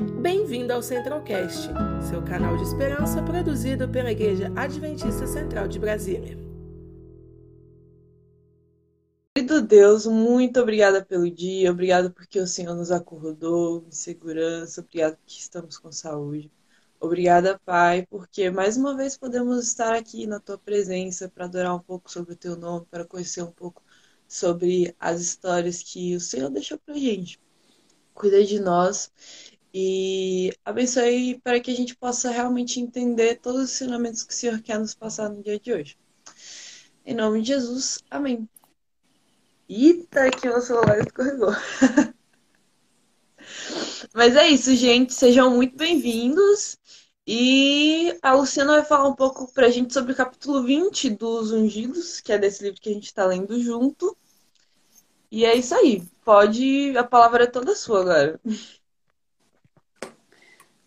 Bem-vindo ao Centralcast, seu canal de esperança produzido pela Igreja Adventista Central de Brasília. Querido Deus, muito obrigada pelo dia, obrigado porque o Senhor nos acordou em segurança, obrigado porque estamos com saúde. Obrigada, Pai, porque mais uma vez podemos estar aqui na tua presença para adorar um pouco sobre o teu nome, para conhecer um pouco sobre as histórias que o Senhor deixou para gente. Cuida de nós e abençoe para que a gente possa realmente entender todos os ensinamentos que o Senhor quer nos passar no dia de hoje. Em nome de Jesus, amém. Eita, que meu celular escorregou. Mas é isso, gente. Sejam muito bem-vindos. E a Luciana vai falar um pouco pra gente sobre o capítulo 20 dos Ungidos, que é desse livro que a gente está lendo junto. E é isso aí. Pode. A palavra é toda sua agora.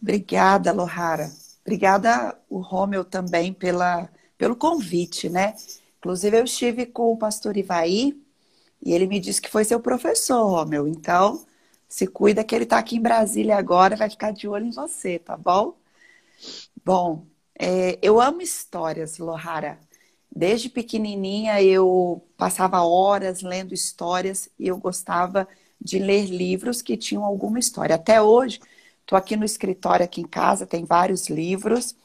Obrigada, Lohara. Obrigada, o Romeu, também pela, pelo convite, né? Inclusive, eu estive com o pastor Ivaí e ele me disse que foi seu professor, Romeu. Então, se cuida que ele está aqui em Brasília agora, vai ficar de olho em você, tá bom? Bom, é, eu amo histórias, Lohara. Desde pequenininha eu passava horas lendo histórias e eu gostava de ler livros que tinham alguma história. Até hoje, Estou aqui no escritório, aqui em casa, tem vários livros,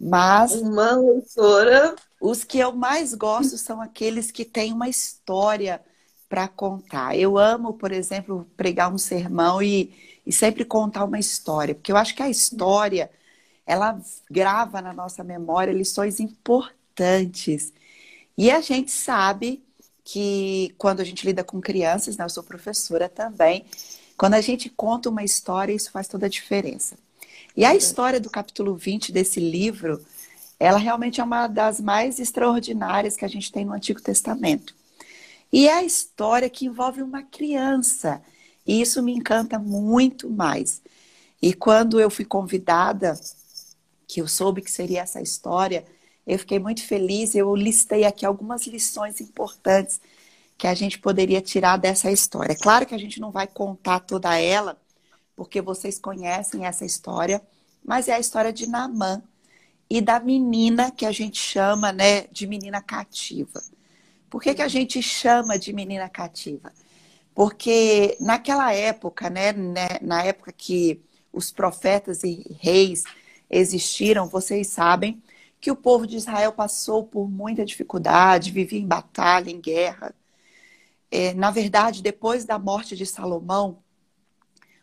mas. Uma leitora. Os que eu mais gosto são aqueles que têm uma história para contar. Eu amo, por exemplo, pregar um sermão e, e sempre contar uma história, porque eu acho que a história ela grava na nossa memória lições importantes. E a gente sabe que quando a gente lida com crianças, né, eu sou professora também, quando a gente conta uma história, isso faz toda a diferença. E a história do capítulo 20 desse livro, ela realmente é uma das mais extraordinárias que a gente tem no Antigo Testamento. E é a história que envolve uma criança. E isso me encanta muito mais. E quando eu fui convidada, que eu soube que seria essa história, eu fiquei muito feliz. Eu listei aqui algumas lições importantes que a gente poderia tirar dessa história. É claro que a gente não vai contar toda ela, porque vocês conhecem essa história, mas é a história de Namã e da menina que a gente chama né, de menina cativa. Por que, que a gente chama de menina cativa? Porque naquela época, né, né, na época que os profetas e reis existiram, vocês sabem que o povo de Israel passou por muita dificuldade, vivia em batalha, em guerra é, na verdade, depois da morte de Salomão,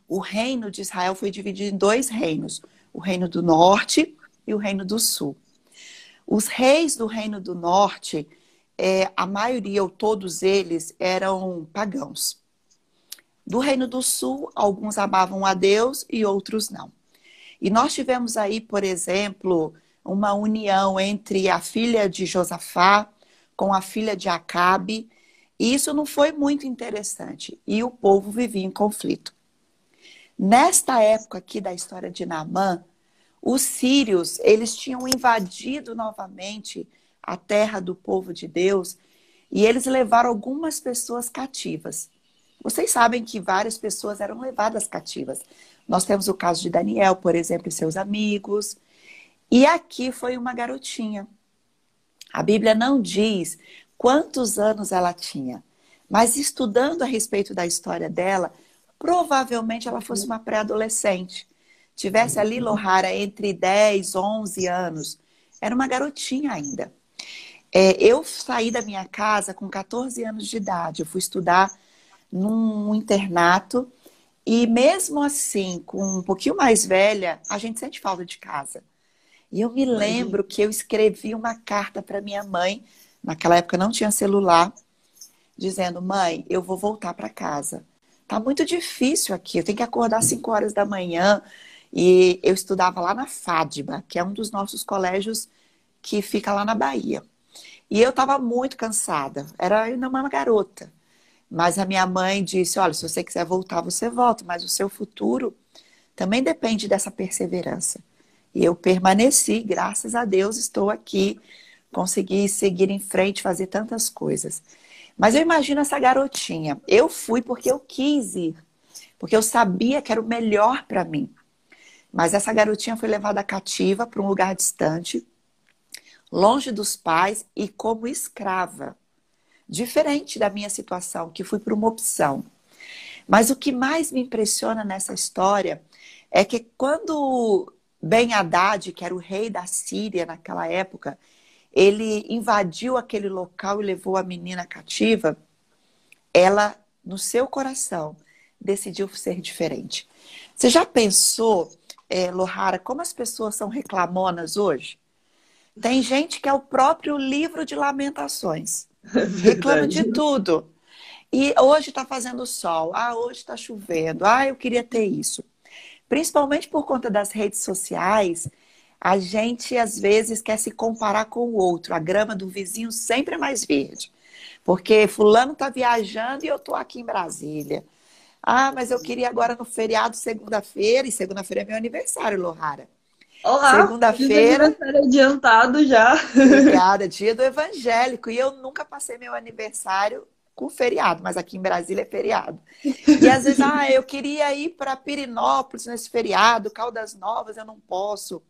o reino de Israel foi dividido em dois reinos: o reino do norte e o reino do sul. Os reis do reino do norte, é, a maioria ou todos eles eram pagãos. Do reino do sul, alguns amavam a Deus e outros não. E nós tivemos aí, por exemplo, uma união entre a filha de Josafá com a filha de Acabe e isso não foi muito interessante. E o povo vivia em conflito. Nesta época aqui da história de Naamã, os sírios, eles tinham invadido novamente a terra do povo de Deus e eles levaram algumas pessoas cativas. Vocês sabem que várias pessoas eram levadas cativas. Nós temos o caso de Daniel, por exemplo, e seus amigos. E aqui foi uma garotinha. A Bíblia não diz quantos anos ela tinha. Mas estudando a respeito da história dela, provavelmente ela fosse uma pré-adolescente. Tivesse ali Lohara entre 10, 11 anos. Era uma garotinha ainda. É, eu saí da minha casa com 14 anos de idade. Eu fui estudar num internato. E mesmo assim, com um pouquinho mais velha, a gente sente falta de casa. E eu me lembro que eu escrevi uma carta para minha mãe Naquela época não tinha celular, dizendo: "Mãe, eu vou voltar para casa. Tá muito difícil aqui. Eu tenho que acordar às 5 horas da manhã." E eu estudava lá na FADBA, que é um dos nossos colégios que fica lá na Bahia. E eu estava muito cansada. Era ainda uma garota. Mas a minha mãe disse: Olha, se você quiser voltar, você volta, mas o seu futuro também depende dessa perseverança. E eu permaneci, graças a Deus, estou aqui consegui seguir em frente, fazer tantas coisas. Mas eu imagino essa garotinha. Eu fui porque eu quis ir, porque eu sabia que era o melhor para mim. Mas essa garotinha foi levada cativa para um lugar distante, longe dos pais e como escrava. Diferente da minha situação, que fui por uma opção. Mas o que mais me impressiona nessa história é que quando Ben Haddad, que era o rei da Síria naquela época, ele invadiu aquele local e levou a menina cativa, ela, no seu coração, decidiu ser diferente. Você já pensou, é, Lohara, como as pessoas são reclamonas hoje? Tem gente que é o próprio livro de lamentações. É Reclama de tudo. E hoje está fazendo sol. Ah, hoje está chovendo. Ah, eu queria ter isso. Principalmente por conta das redes sociais, a gente às vezes quer se comparar com o outro. A grama do vizinho sempre é mais verde. Porque fulano está viajando e eu estou aqui em Brasília. Ah, mas eu queria agora no feriado segunda-feira, e segunda-feira é meu aniversário, Lohara. Olá, segunda-feira. Aniversário adiantado já. Obrigada, dia do evangélico. E eu nunca passei meu aniversário com feriado, mas aqui em Brasília é feriado. E às vezes, ah, eu queria ir para Pirinópolis nesse feriado, Caldas Novas, eu não posso.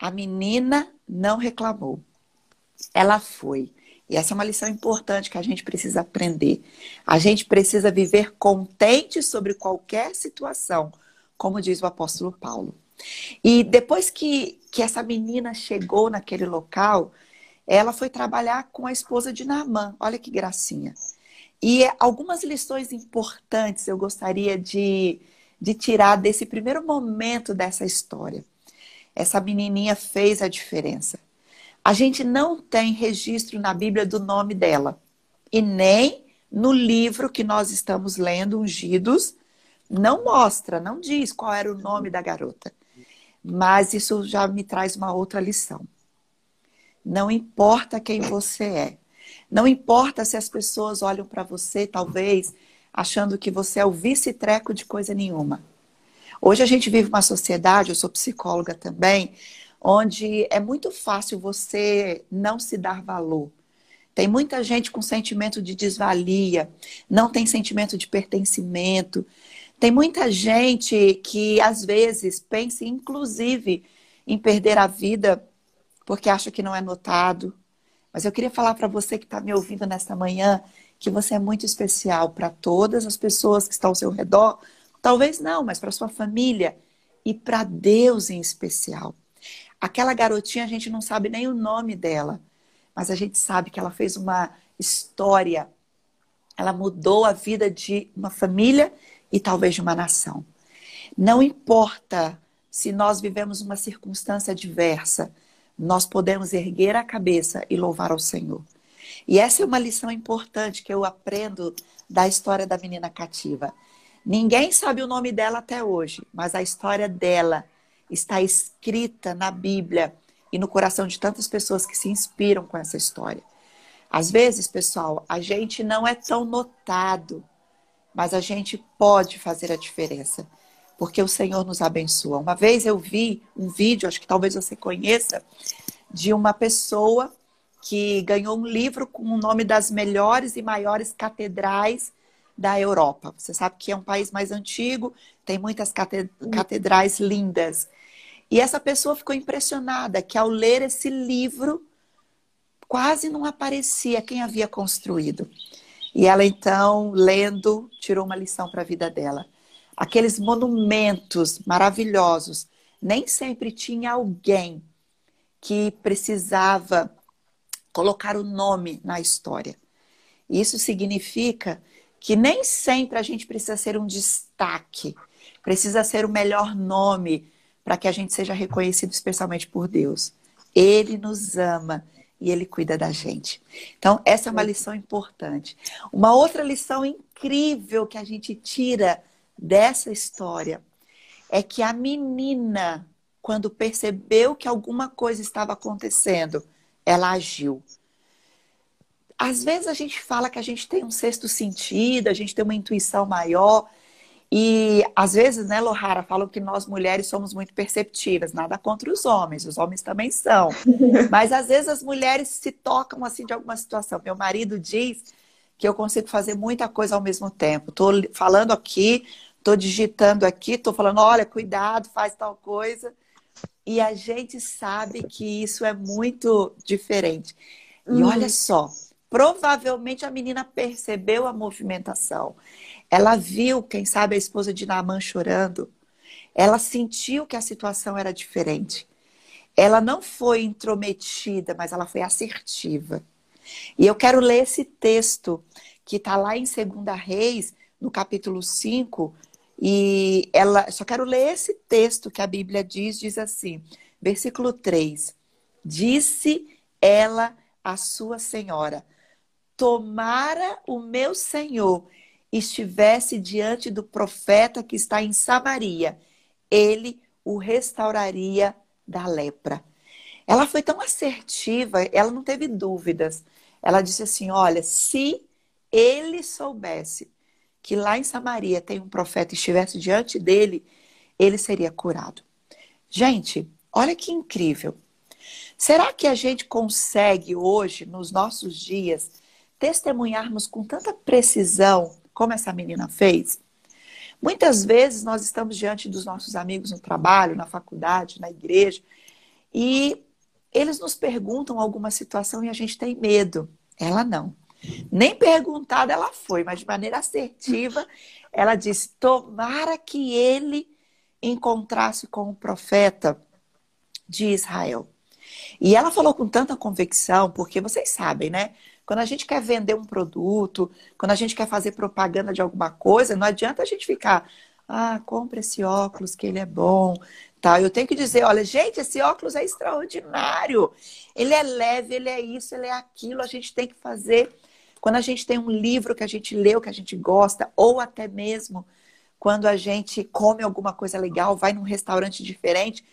A menina não reclamou. Ela foi. E essa é uma lição importante que a gente precisa aprender. A gente precisa viver contente sobre qualquer situação, como diz o apóstolo Paulo. E depois que, que essa menina chegou naquele local, ela foi trabalhar com a esposa de Naamã. Olha que gracinha. E algumas lições importantes eu gostaria de, de tirar desse primeiro momento dessa história. Essa menininha fez a diferença. A gente não tem registro na Bíblia do nome dela. E nem no livro que nós estamos lendo, Ungidos, não mostra, não diz qual era o nome da garota. Mas isso já me traz uma outra lição. Não importa quem você é. Não importa se as pessoas olham para você, talvez, achando que você é o vice-treco de coisa nenhuma. Hoje a gente vive uma sociedade, eu sou psicóloga também, onde é muito fácil você não se dar valor. Tem muita gente com sentimento de desvalia, não tem sentimento de pertencimento, tem muita gente que às vezes pensa, inclusive, em perder a vida porque acha que não é notado. Mas eu queria falar para você que está me ouvindo nesta manhã que você é muito especial para todas as pessoas que estão ao seu redor. Talvez não, mas para sua família e para Deus em especial. Aquela garotinha, a gente não sabe nem o nome dela, mas a gente sabe que ela fez uma história. Ela mudou a vida de uma família e talvez de uma nação. Não importa se nós vivemos uma circunstância adversa, nós podemos erguer a cabeça e louvar ao Senhor. E essa é uma lição importante que eu aprendo da história da menina cativa. Ninguém sabe o nome dela até hoje, mas a história dela está escrita na Bíblia e no coração de tantas pessoas que se inspiram com essa história. Às vezes, pessoal, a gente não é tão notado mas a gente pode fazer a diferença, porque o Senhor nos abençoa. Uma vez eu vi um vídeo, acho que talvez você conheça, de uma pessoa que ganhou um livro com o nome das melhores e maiores catedrais da Europa. Você sabe que é um país mais antigo, tem muitas catedrais lindas. E essa pessoa ficou impressionada que ao ler esse livro, quase não aparecia quem havia construído. E ela então, lendo, tirou uma lição para a vida dela. Aqueles monumentos maravilhosos, nem sempre tinha alguém que precisava colocar o nome na história. Isso significa que nem sempre a gente precisa ser um destaque, precisa ser o melhor nome para que a gente seja reconhecido especialmente por Deus. Ele nos ama e ele cuida da gente. Então, essa é uma lição importante. Uma outra lição incrível que a gente tira dessa história é que a menina, quando percebeu que alguma coisa estava acontecendo, ela agiu. Às vezes a gente fala que a gente tem um sexto sentido, a gente tem uma intuição maior, e às vezes, né, Lohara, falam que nós mulheres somos muito perceptivas, nada contra os homens, os homens também são. Mas às vezes as mulheres se tocam assim de alguma situação. Meu marido diz que eu consigo fazer muita coisa ao mesmo tempo. Estou falando aqui, tô digitando aqui, tô falando, olha, cuidado, faz tal coisa. E a gente sabe que isso é muito diferente. E uhum. olha só, provavelmente a menina percebeu a movimentação. Ela viu, quem sabe, a esposa de Naaman chorando. Ela sentiu que a situação era diferente. Ela não foi intrometida, mas ela foi assertiva. E eu quero ler esse texto que está lá em 2 Reis, no capítulo 5, e ela só quero ler esse texto que a Bíblia diz, diz assim, versículo 3. Disse ela à sua senhora: Tomara o meu senhor estivesse diante do profeta que está em Samaria, ele o restauraria da lepra. Ela foi tão assertiva, ela não teve dúvidas. Ela disse assim: Olha, se ele soubesse que lá em Samaria tem um profeta e estivesse diante dele, ele seria curado. Gente, olha que incrível. Será que a gente consegue hoje, nos nossos dias, testemunharmos com tanta precisão como essa menina fez? Muitas vezes nós estamos diante dos nossos amigos no trabalho, na faculdade, na igreja, e eles nos perguntam alguma situação e a gente tem medo. Ela não. Nem perguntada ela foi, mas de maneira assertiva, ela disse: Tomara que ele encontrasse com o profeta de Israel. E ela falou com tanta convicção, porque vocês sabem, né? Quando a gente quer vender um produto, quando a gente quer fazer propaganda de alguma coisa, não adianta a gente ficar, ah, compre esse óculos que ele é bom, Tá? Eu tenho que dizer, olha, gente, esse óculos é extraordinário. Ele é leve, ele é isso, ele é aquilo. A gente tem que fazer quando a gente tem um livro que a gente leu, que a gente gosta, ou até mesmo quando a gente come alguma coisa legal, vai num restaurante diferente,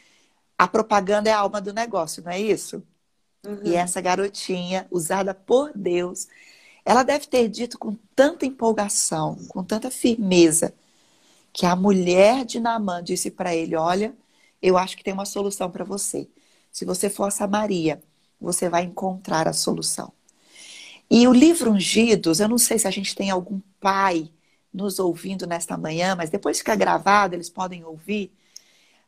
a propaganda é a alma do negócio, não é isso? Uhum. E essa garotinha, usada por Deus, ela deve ter dito com tanta empolgação, com tanta firmeza, que a mulher de Naamã disse para ele: Olha, eu acho que tem uma solução para você. Se você for a Samaria, você vai encontrar a solução. E o livro Ungidos, eu não sei se a gente tem algum pai nos ouvindo nesta manhã, mas depois fica gravado, eles podem ouvir.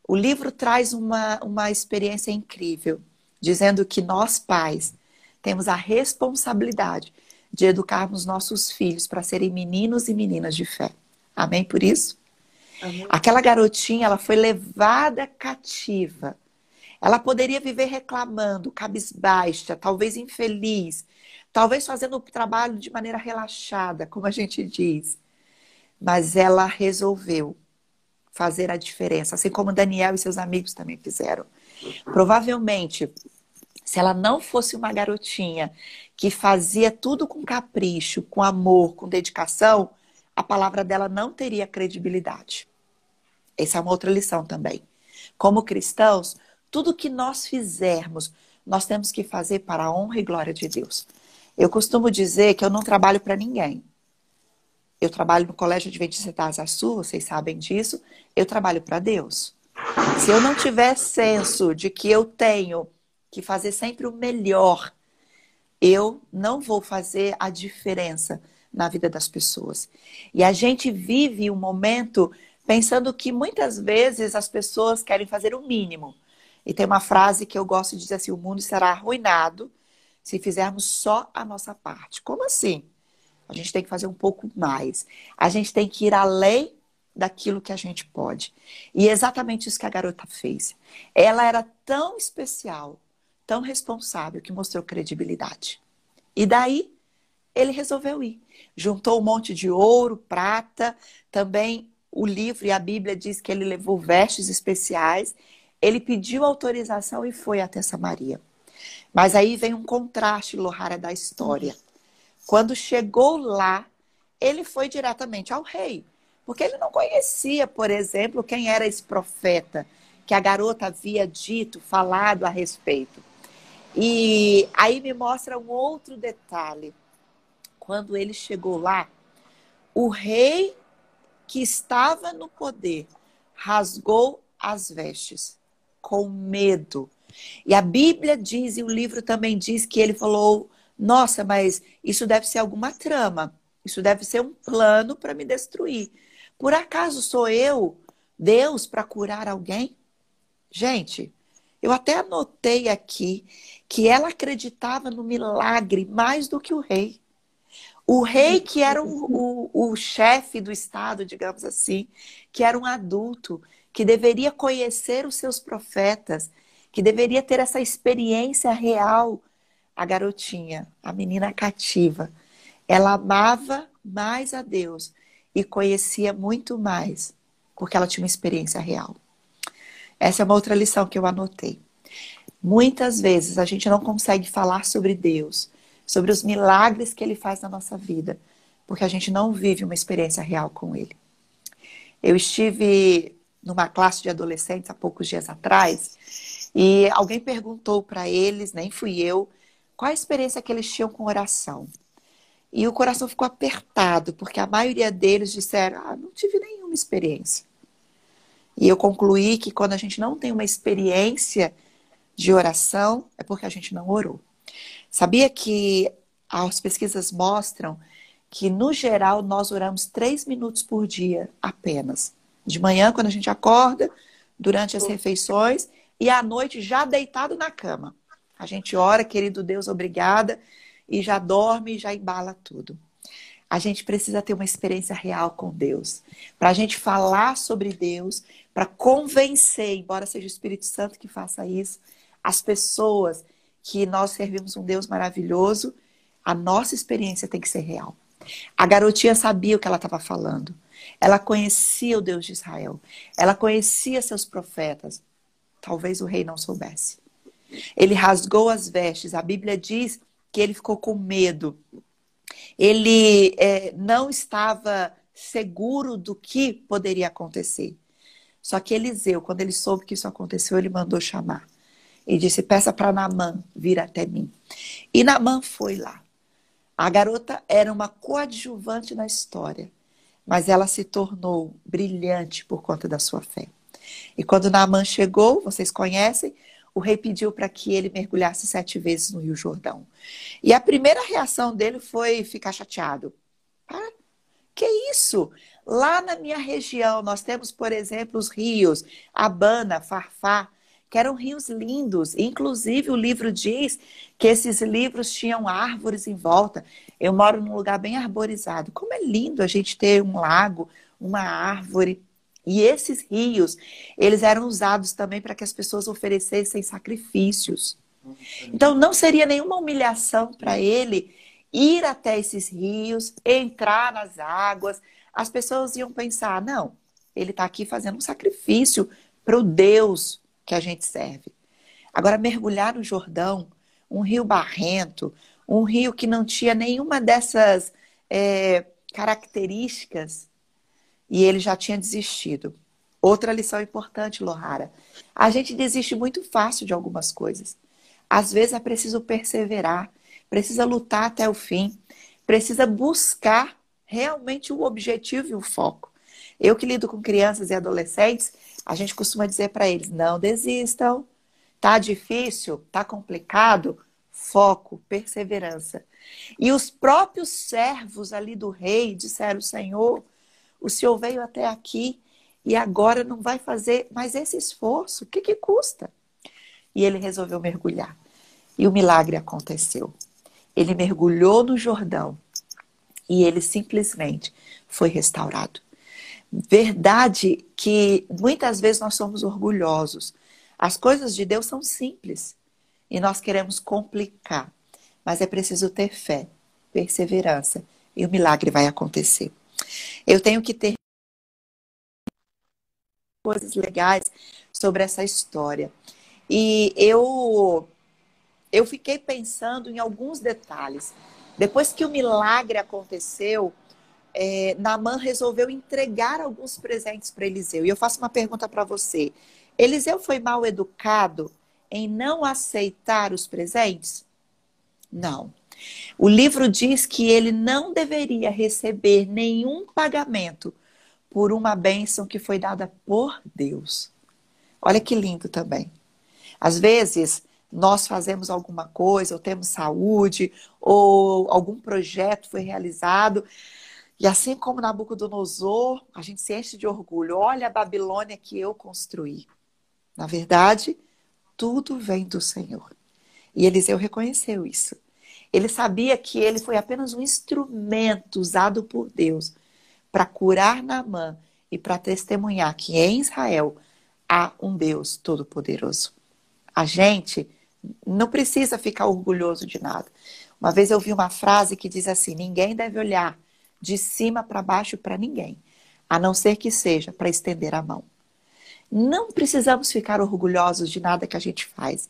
O livro traz uma, uma experiência incrível, dizendo que nós, pais, temos a responsabilidade de educarmos nossos filhos para serem meninos e meninas de fé. Amém por isso? Uhum. Aquela garotinha, ela foi levada cativa. Ela poderia viver reclamando, cabisbaixa, talvez infeliz, talvez fazendo o trabalho de maneira relaxada, como a gente diz. Mas ela resolveu fazer a diferença, assim como Daniel e seus amigos também fizeram. Provavelmente, se ela não fosse uma garotinha que fazia tudo com capricho, com amor, com dedicação, a palavra dela não teria credibilidade. Essa é uma outra lição também. Como cristãos, tudo que nós fizermos, nós temos que fazer para a honra e glória de Deus. Eu costumo dizer que eu não trabalho para ninguém. Eu trabalho no Colégio Adventista da Asa Sul, vocês sabem disso. Eu trabalho para Deus. Se eu não tiver senso de que eu tenho que fazer sempre o melhor, eu não vou fazer a diferença na vida das pessoas. E a gente vive um momento pensando que muitas vezes as pessoas querem fazer o mínimo. E tem uma frase que eu gosto de dizer assim: o mundo será arruinado se fizermos só a nossa parte. Como assim? A gente tem que fazer um pouco mais. A gente tem que ir além daquilo que a gente pode. E é exatamente isso que a garota fez. Ela era tão especial, tão responsável, que mostrou credibilidade. E daí ele resolveu ir. Juntou um monte de ouro, prata, também o livro e a Bíblia diz que ele levou vestes especiais. Ele pediu autorização e foi até Samaria. Mas aí vem um contraste, Lohara, da história. Quando chegou lá, ele foi diretamente ao rei. Porque ele não conhecia, por exemplo, quem era esse profeta que a garota havia dito, falado a respeito. E aí me mostra um outro detalhe quando ele chegou lá, o rei que estava no poder rasgou as vestes com medo. E a Bíblia diz, e o livro também diz que ele falou: Nossa, mas isso deve ser alguma trama, isso deve ser um plano para me destruir. Por acaso sou eu, Deus, para curar alguém? Gente, eu até anotei aqui que ela acreditava no milagre mais do que o rei. O rei, que era o, o, o chefe do Estado, digamos assim, que era um adulto, que deveria conhecer os seus profetas, que deveria ter essa experiência real. A garotinha, a menina cativa, ela amava mais a Deus e conhecia muito mais, porque ela tinha uma experiência real. Essa é uma outra lição que eu anotei. Muitas vezes a gente não consegue falar sobre Deus sobre os milagres que ele faz na nossa vida, porque a gente não vive uma experiência real com ele. Eu estive numa classe de adolescentes há poucos dias atrás e alguém perguntou para eles, nem fui eu, qual a experiência que eles tinham com oração. E o coração ficou apertado, porque a maioria deles disseram: Ah, não tive nenhuma experiência. E eu concluí que quando a gente não tem uma experiência de oração, é porque a gente não orou. Sabia que as pesquisas mostram que, no geral, nós oramos três minutos por dia apenas. De manhã, quando a gente acorda, durante as refeições e à noite, já deitado na cama. A gente ora, querido Deus, obrigada, e já dorme e já embala tudo. A gente precisa ter uma experiência real com Deus. Para a gente falar sobre Deus, para convencer, embora seja o Espírito Santo que faça isso, as pessoas que nós servimos um Deus maravilhoso, a nossa experiência tem que ser real. A garotinha sabia o que ela estava falando. Ela conhecia o Deus de Israel. Ela conhecia seus profetas. Talvez o rei não soubesse. Ele rasgou as vestes. A Bíblia diz que ele ficou com medo. Ele é, não estava seguro do que poderia acontecer. Só que Eliseu, quando ele soube que isso aconteceu, ele mandou chamar e disse: Peça para Namã vir até mim. E Namã foi lá. A garota era uma coadjuvante na história, mas ela se tornou brilhante por conta da sua fé. E quando Naamã chegou, vocês conhecem, o rei pediu para que ele mergulhasse sete vezes no Rio Jordão. E a primeira reação dele foi ficar chateado. Ah, que isso? Lá na minha região, nós temos, por exemplo, os rios Abana, Farfá, que eram rios lindos. Inclusive, o livro diz que esses livros tinham árvores em volta. Eu moro num lugar bem arborizado. Como é lindo a gente ter um lago, uma árvore. E esses rios, eles eram usados também para que as pessoas oferecessem sacrifícios. Então, não seria nenhuma humilhação para ele ir até esses rios, entrar nas águas. As pessoas iam pensar: não, ele está aqui fazendo um sacrifício para o Deus que a gente serve. Agora, mergulhar no Jordão, um rio barrento, um rio que não tinha nenhuma dessas é, características, e ele já tinha desistido. Outra lição importante, Lohara. A gente desiste muito fácil de algumas coisas. Às vezes é preciso perseverar, precisa lutar até o fim, precisa buscar realmente o objetivo e o foco. Eu que lido com crianças e adolescentes, a gente costuma dizer para eles: não desistam, tá difícil, tá complicado, foco, perseverança. E os próprios servos ali do rei disseram: Senhor, o senhor veio até aqui e agora não vai fazer mais esse esforço, o que, que custa? E ele resolveu mergulhar. E o milagre aconteceu. Ele mergulhou no Jordão e ele simplesmente foi restaurado. Verdade que muitas vezes nós somos orgulhosos. As coisas de Deus são simples e nós queremos complicar, mas é preciso ter fé, perseverança e o milagre vai acontecer. Eu tenho que ter coisas legais sobre essa história. E eu eu fiquei pensando em alguns detalhes. Depois que o milagre aconteceu, é, Naamã resolveu entregar alguns presentes para Eliseu. E eu faço uma pergunta para você. Eliseu foi mal educado em não aceitar os presentes? Não. O livro diz que ele não deveria receber nenhum pagamento por uma bênção que foi dada por Deus. Olha que lindo também. Às vezes, nós fazemos alguma coisa, ou temos saúde, ou algum projeto foi realizado, E assim como Nabucodonosor, a gente se enche de orgulho. Olha a Babilônia que eu construí. Na verdade, tudo vem do Senhor. E Eliseu reconheceu isso. Ele sabia que ele foi apenas um instrumento usado por Deus para curar Naamã e para testemunhar que em Israel há um Deus todo-poderoso. A gente não precisa ficar orgulhoso de nada. Uma vez eu vi uma frase que diz assim: ninguém deve olhar de cima para baixo para ninguém, a não ser que seja para estender a mão. Não precisamos ficar orgulhosos de nada que a gente faz.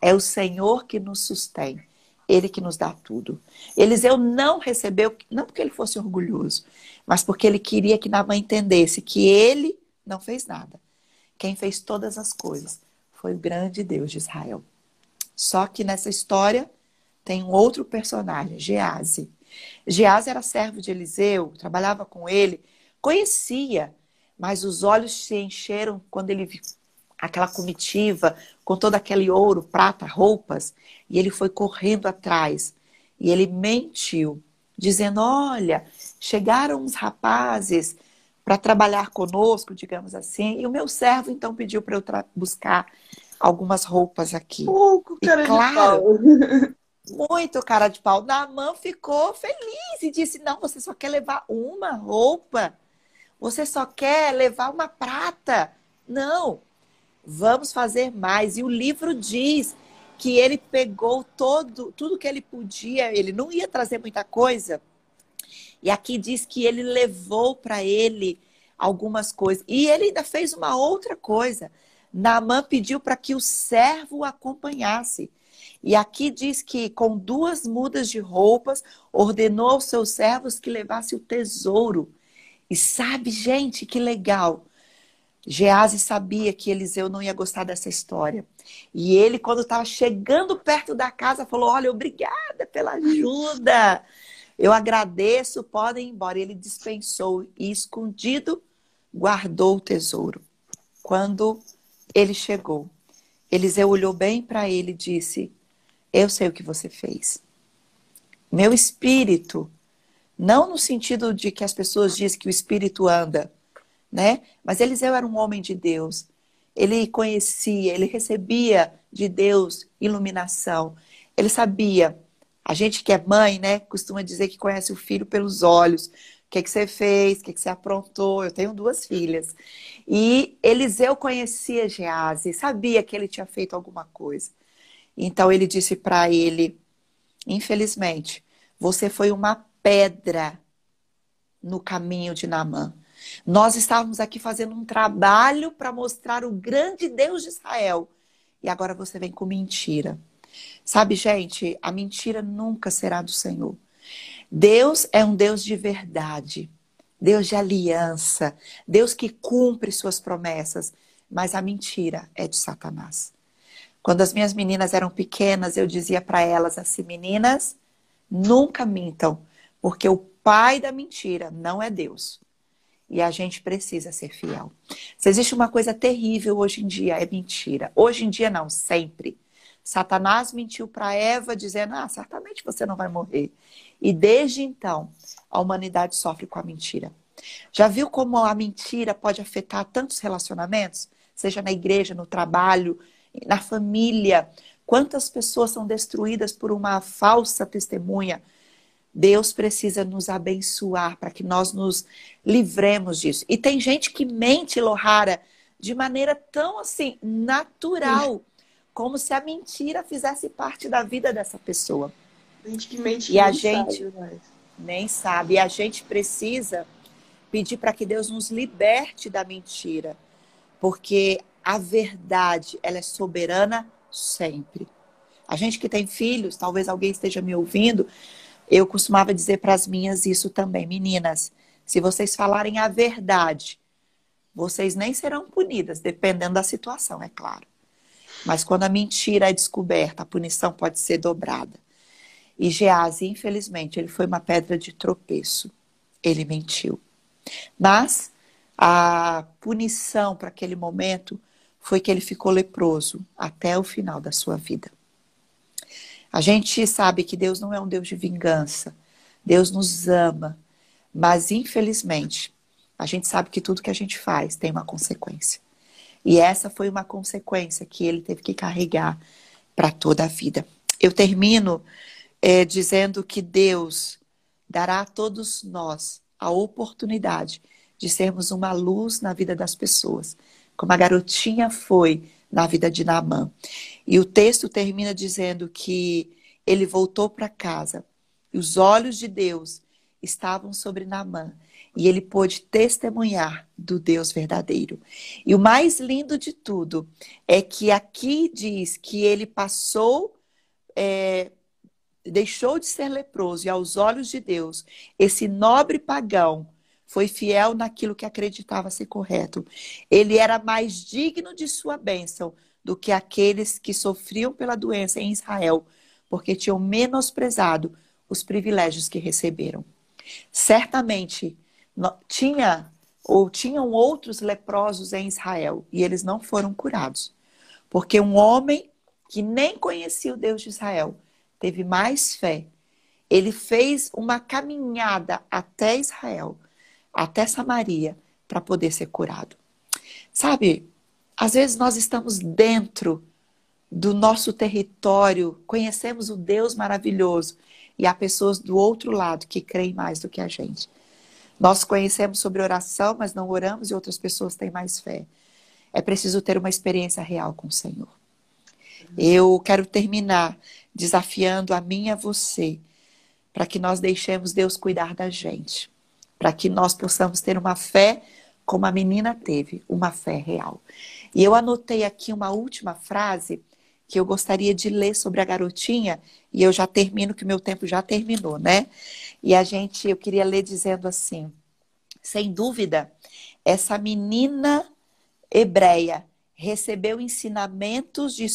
É o Senhor que nos sustém, Ele que nos dá tudo. Eliseu não recebeu, não porque ele fosse orgulhoso, mas porque ele queria que Naamã entendesse que ele não fez nada. Quem fez todas as coisas foi o grande Deus de Israel. Só que nessa história tem um outro personagem, Gease. Gease era servo de Eliseu, trabalhava com ele, conhecia, mas os olhos se encheram quando ele viu aquela comitiva com todo aquele ouro, prata, roupas, e ele foi correndo atrás. E ele mentiu, dizendo: Olha, chegaram uns rapazes para trabalhar conosco, digamos assim, e o meu servo então pediu para eu buscar algumas roupas aqui. Pouco, cara e, claro, muito cara de pau. Naamã ficou feliz e disse: Não, você só quer levar uma roupa. Você só quer levar uma prata. Não, vamos fazer mais. E o livro diz que ele pegou todo, tudo que ele podia, ele não ia trazer muita coisa. E aqui diz que ele levou para ele algumas coisas. E ele ainda fez uma outra coisa. Naamã pediu para que o servo o acompanhasse. E aqui diz que, com duas mudas de roupas, ordenou aos seus servos que levasse o tesouro. E sabe, gente, que legal. Gease sabia que Eliseu não ia gostar dessa história. E ele, quando estava chegando perto da casa, falou: Olha, obrigada pela ajuda. Eu agradeço, podem ir embora. Ele dispensou e, escondido, guardou o tesouro. Quando ele chegou, Eliseu olhou bem para ele e disse: eu sei o que você fez. Meu espírito, não no sentido de que as pessoas dizem que o espírito anda, né? Mas Eliseu era um homem de Deus. Ele conhecia, ele recebia de Deus iluminação. Ele sabia. A gente que é mãe, né, costuma dizer que conhece o filho pelos olhos. O que, é que você fez? O que, é que você aprontou? Eu tenho duas filhas. E Eliseu conhecia Gease, sabia que ele tinha feito alguma coisa. Então ele disse para ele: infelizmente, você foi uma pedra no caminho de Naamã. Nós estávamos aqui fazendo um trabalho para mostrar o grande Deus de Israel. E agora você vem com mentira. Sabe, gente, a mentira nunca será do Senhor. Deus é um Deus de verdade, Deus de aliança, Deus que cumpre suas promessas, mas a mentira é de Satanás. Quando as minhas meninas eram pequenas, eu dizia para elas assim: meninas, nunca mintam, porque o pai da mentira não é Deus. E a gente precisa ser fiel. Se existe uma coisa terrível hoje em dia, é mentira. Hoje em dia, não, sempre. Satanás mentiu para Eva, dizendo: Ah, certamente você não vai morrer. E desde então, a humanidade sofre com a mentira. Já viu como a mentira pode afetar tantos relacionamentos? Seja na igreja, no trabalho, na família. Quantas pessoas são destruídas por uma falsa testemunha? Deus precisa nos abençoar para que nós nos livremos disso. E tem gente que mente, Lohara, de maneira tão assim, natural, como se a mentira fizesse parte da vida dessa pessoa. Gente que mente e a gente sabe nem sabe. E a gente precisa pedir para que Deus nos liberte da mentira. Porque a verdade, ela é soberana sempre. A gente que tem filhos, talvez alguém esteja me ouvindo, eu costumava dizer para as minhas isso também, meninas, se vocês falarem a verdade, vocês nem serão punidas, dependendo da situação, é claro. Mas quando a mentira é descoberta, a punição pode ser dobrada. E Gease, infelizmente, ele foi uma pedra de tropeço. Ele mentiu. Mas a punição para aquele momento foi que ele ficou leproso até o final da sua vida. A gente sabe que Deus não é um Deus de vingança. Deus nos ama, Mas, infelizmente, a gente sabe que tudo que a gente faz tem uma consequência. E essa foi uma consequência que ele teve que carregar para toda a vida. Eu termino é, dizendo que Deus dará a todos nós a oportunidade de sermos uma luz na vida das pessoas, como a garotinha foi na vida de Naamã. E o texto termina dizendo que ele voltou para casa e os olhos de Deus estavam sobre Naamã e ele pôde testemunhar do Deus verdadeiro. E o mais lindo de tudo é que aqui diz que ele passou, é, deixou de ser leproso e aos olhos de Deus, esse nobre pagão foi fiel naquilo que acreditava ser correto. Ele era mais digno de sua bênção do que aqueles que sofriam pela doença em Israel, porque tinham menosprezado os privilégios que receberam. Certamente tinha ou tinham outros leprosos em Israel e eles não foram curados. Porque um homem que nem conhecia o Deus de Israel teve mais fé. Ele fez uma caminhada até Israel, até Samaria, para poder ser curado. Sabe, às vezes nós estamos dentro do nosso território, conhecemos o Deus maravilhoso e há pessoas do outro lado que creem mais do que a gente. Nós conhecemos sobre oração, mas não oramos e outras pessoas têm mais fé. É preciso ter uma experiência real com o Senhor. Eu quero terminar desafiando a mim e a você para que nós deixemos Deus cuidar da gente, para que nós possamos ter uma fé como a menina teve, uma fé real. E eu anotei aqui uma última frase que eu gostaria de ler sobre a garotinha, e eu já termino, que meu tempo já terminou, né? E a gente, eu queria ler dizendo assim: sem dúvida, essa menina hebreia recebeu ensinamentos de,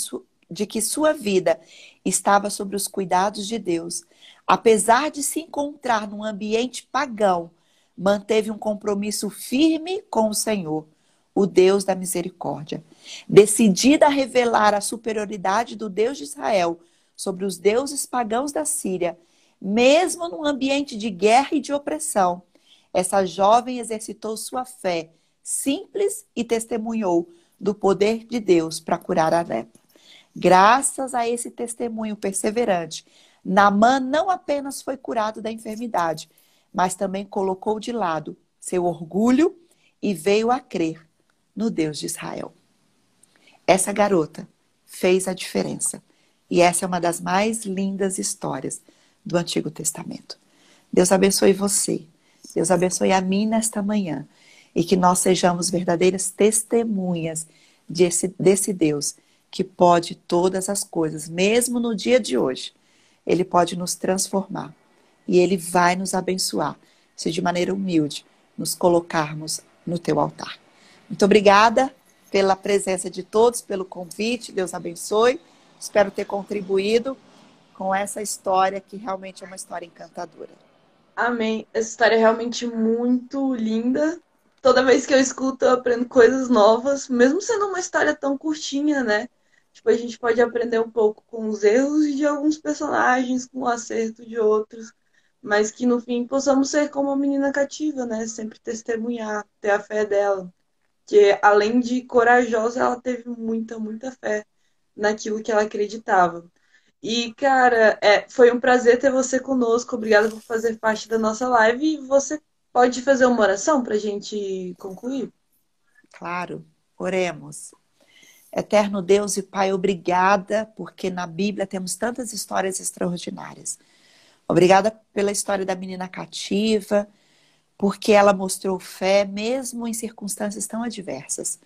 de que sua vida estava sobre os cuidados de Deus. Apesar de se encontrar num ambiente pagão, manteve um compromisso firme com o Senhor o Deus da misericórdia. Decidida a revelar a superioridade do Deus de Israel sobre os deuses pagãos da Síria, mesmo num ambiente de guerra e de opressão, essa jovem exercitou sua fé simples e testemunhou do poder de Deus para curar a lepra. Graças a esse testemunho perseverante, Naamã não apenas foi curado da enfermidade, mas também colocou de lado seu orgulho e veio a crer no Deus de Israel. Essa garota fez a diferença. E essa é uma das mais lindas histórias do Antigo Testamento. Deus abençoe você. Deus abençoe a mim nesta manhã. E que nós sejamos verdadeiras testemunhas desse, desse Deus que pode todas as coisas, mesmo no dia de hoje. Ele pode nos transformar. E ele vai nos abençoar se de maneira humilde nos colocarmos no teu altar. Muito obrigada pela presença de todos, pelo convite. Deus abençoe. Espero ter contribuído com essa história que realmente é uma história encantadora. Amém. Essa história é realmente muito linda. Toda vez que eu escuto, eu aprendo coisas novas, mesmo sendo uma história tão curtinha, né? Tipo, a gente pode aprender um pouco com os erros de alguns personagens, com o acerto de outros, mas que no fim possamos ser como a menina cativa, né? Sempre testemunhar, ter a fé dela que além de corajosa, ela teve muita, muita fé naquilo que ela acreditava. E, cara, é, foi um prazer ter você conosco. Obrigada por fazer parte da nossa live. E você pode fazer uma oração para a gente concluir? Claro, oremos. Eterno Deus e Pai, obrigada, porque na Bíblia temos tantas histórias extraordinárias. Obrigada pela história da menina cativa, porque ela mostrou fé mesmo em circunstâncias tão adversas.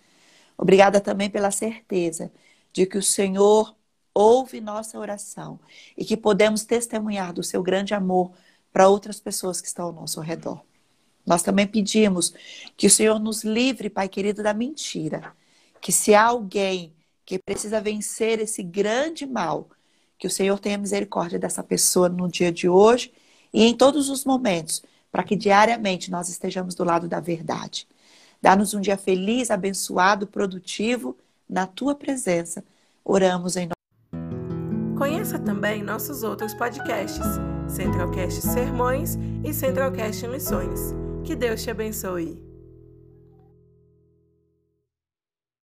Obrigada também pela certeza de que o Senhor ouve nossa oração e que podemos testemunhar do seu grande amor para outras pessoas que estão ao nosso redor. Nós também pedimos que o Senhor nos livre, Pai querido, da mentira. Que se há alguém que precisa vencer esse grande mal, que o Senhor tenha misericórdia dessa pessoa no dia de hoje e em todos os momentos, para que diariamente nós estejamos do lado da verdade. Dá-nos um dia feliz, abençoado, produtivo, na tua presença. Oramos em Conheça também nossos outros podcasts, Centralcast Sermões e Centralcast Missões. Que Deus te abençoe.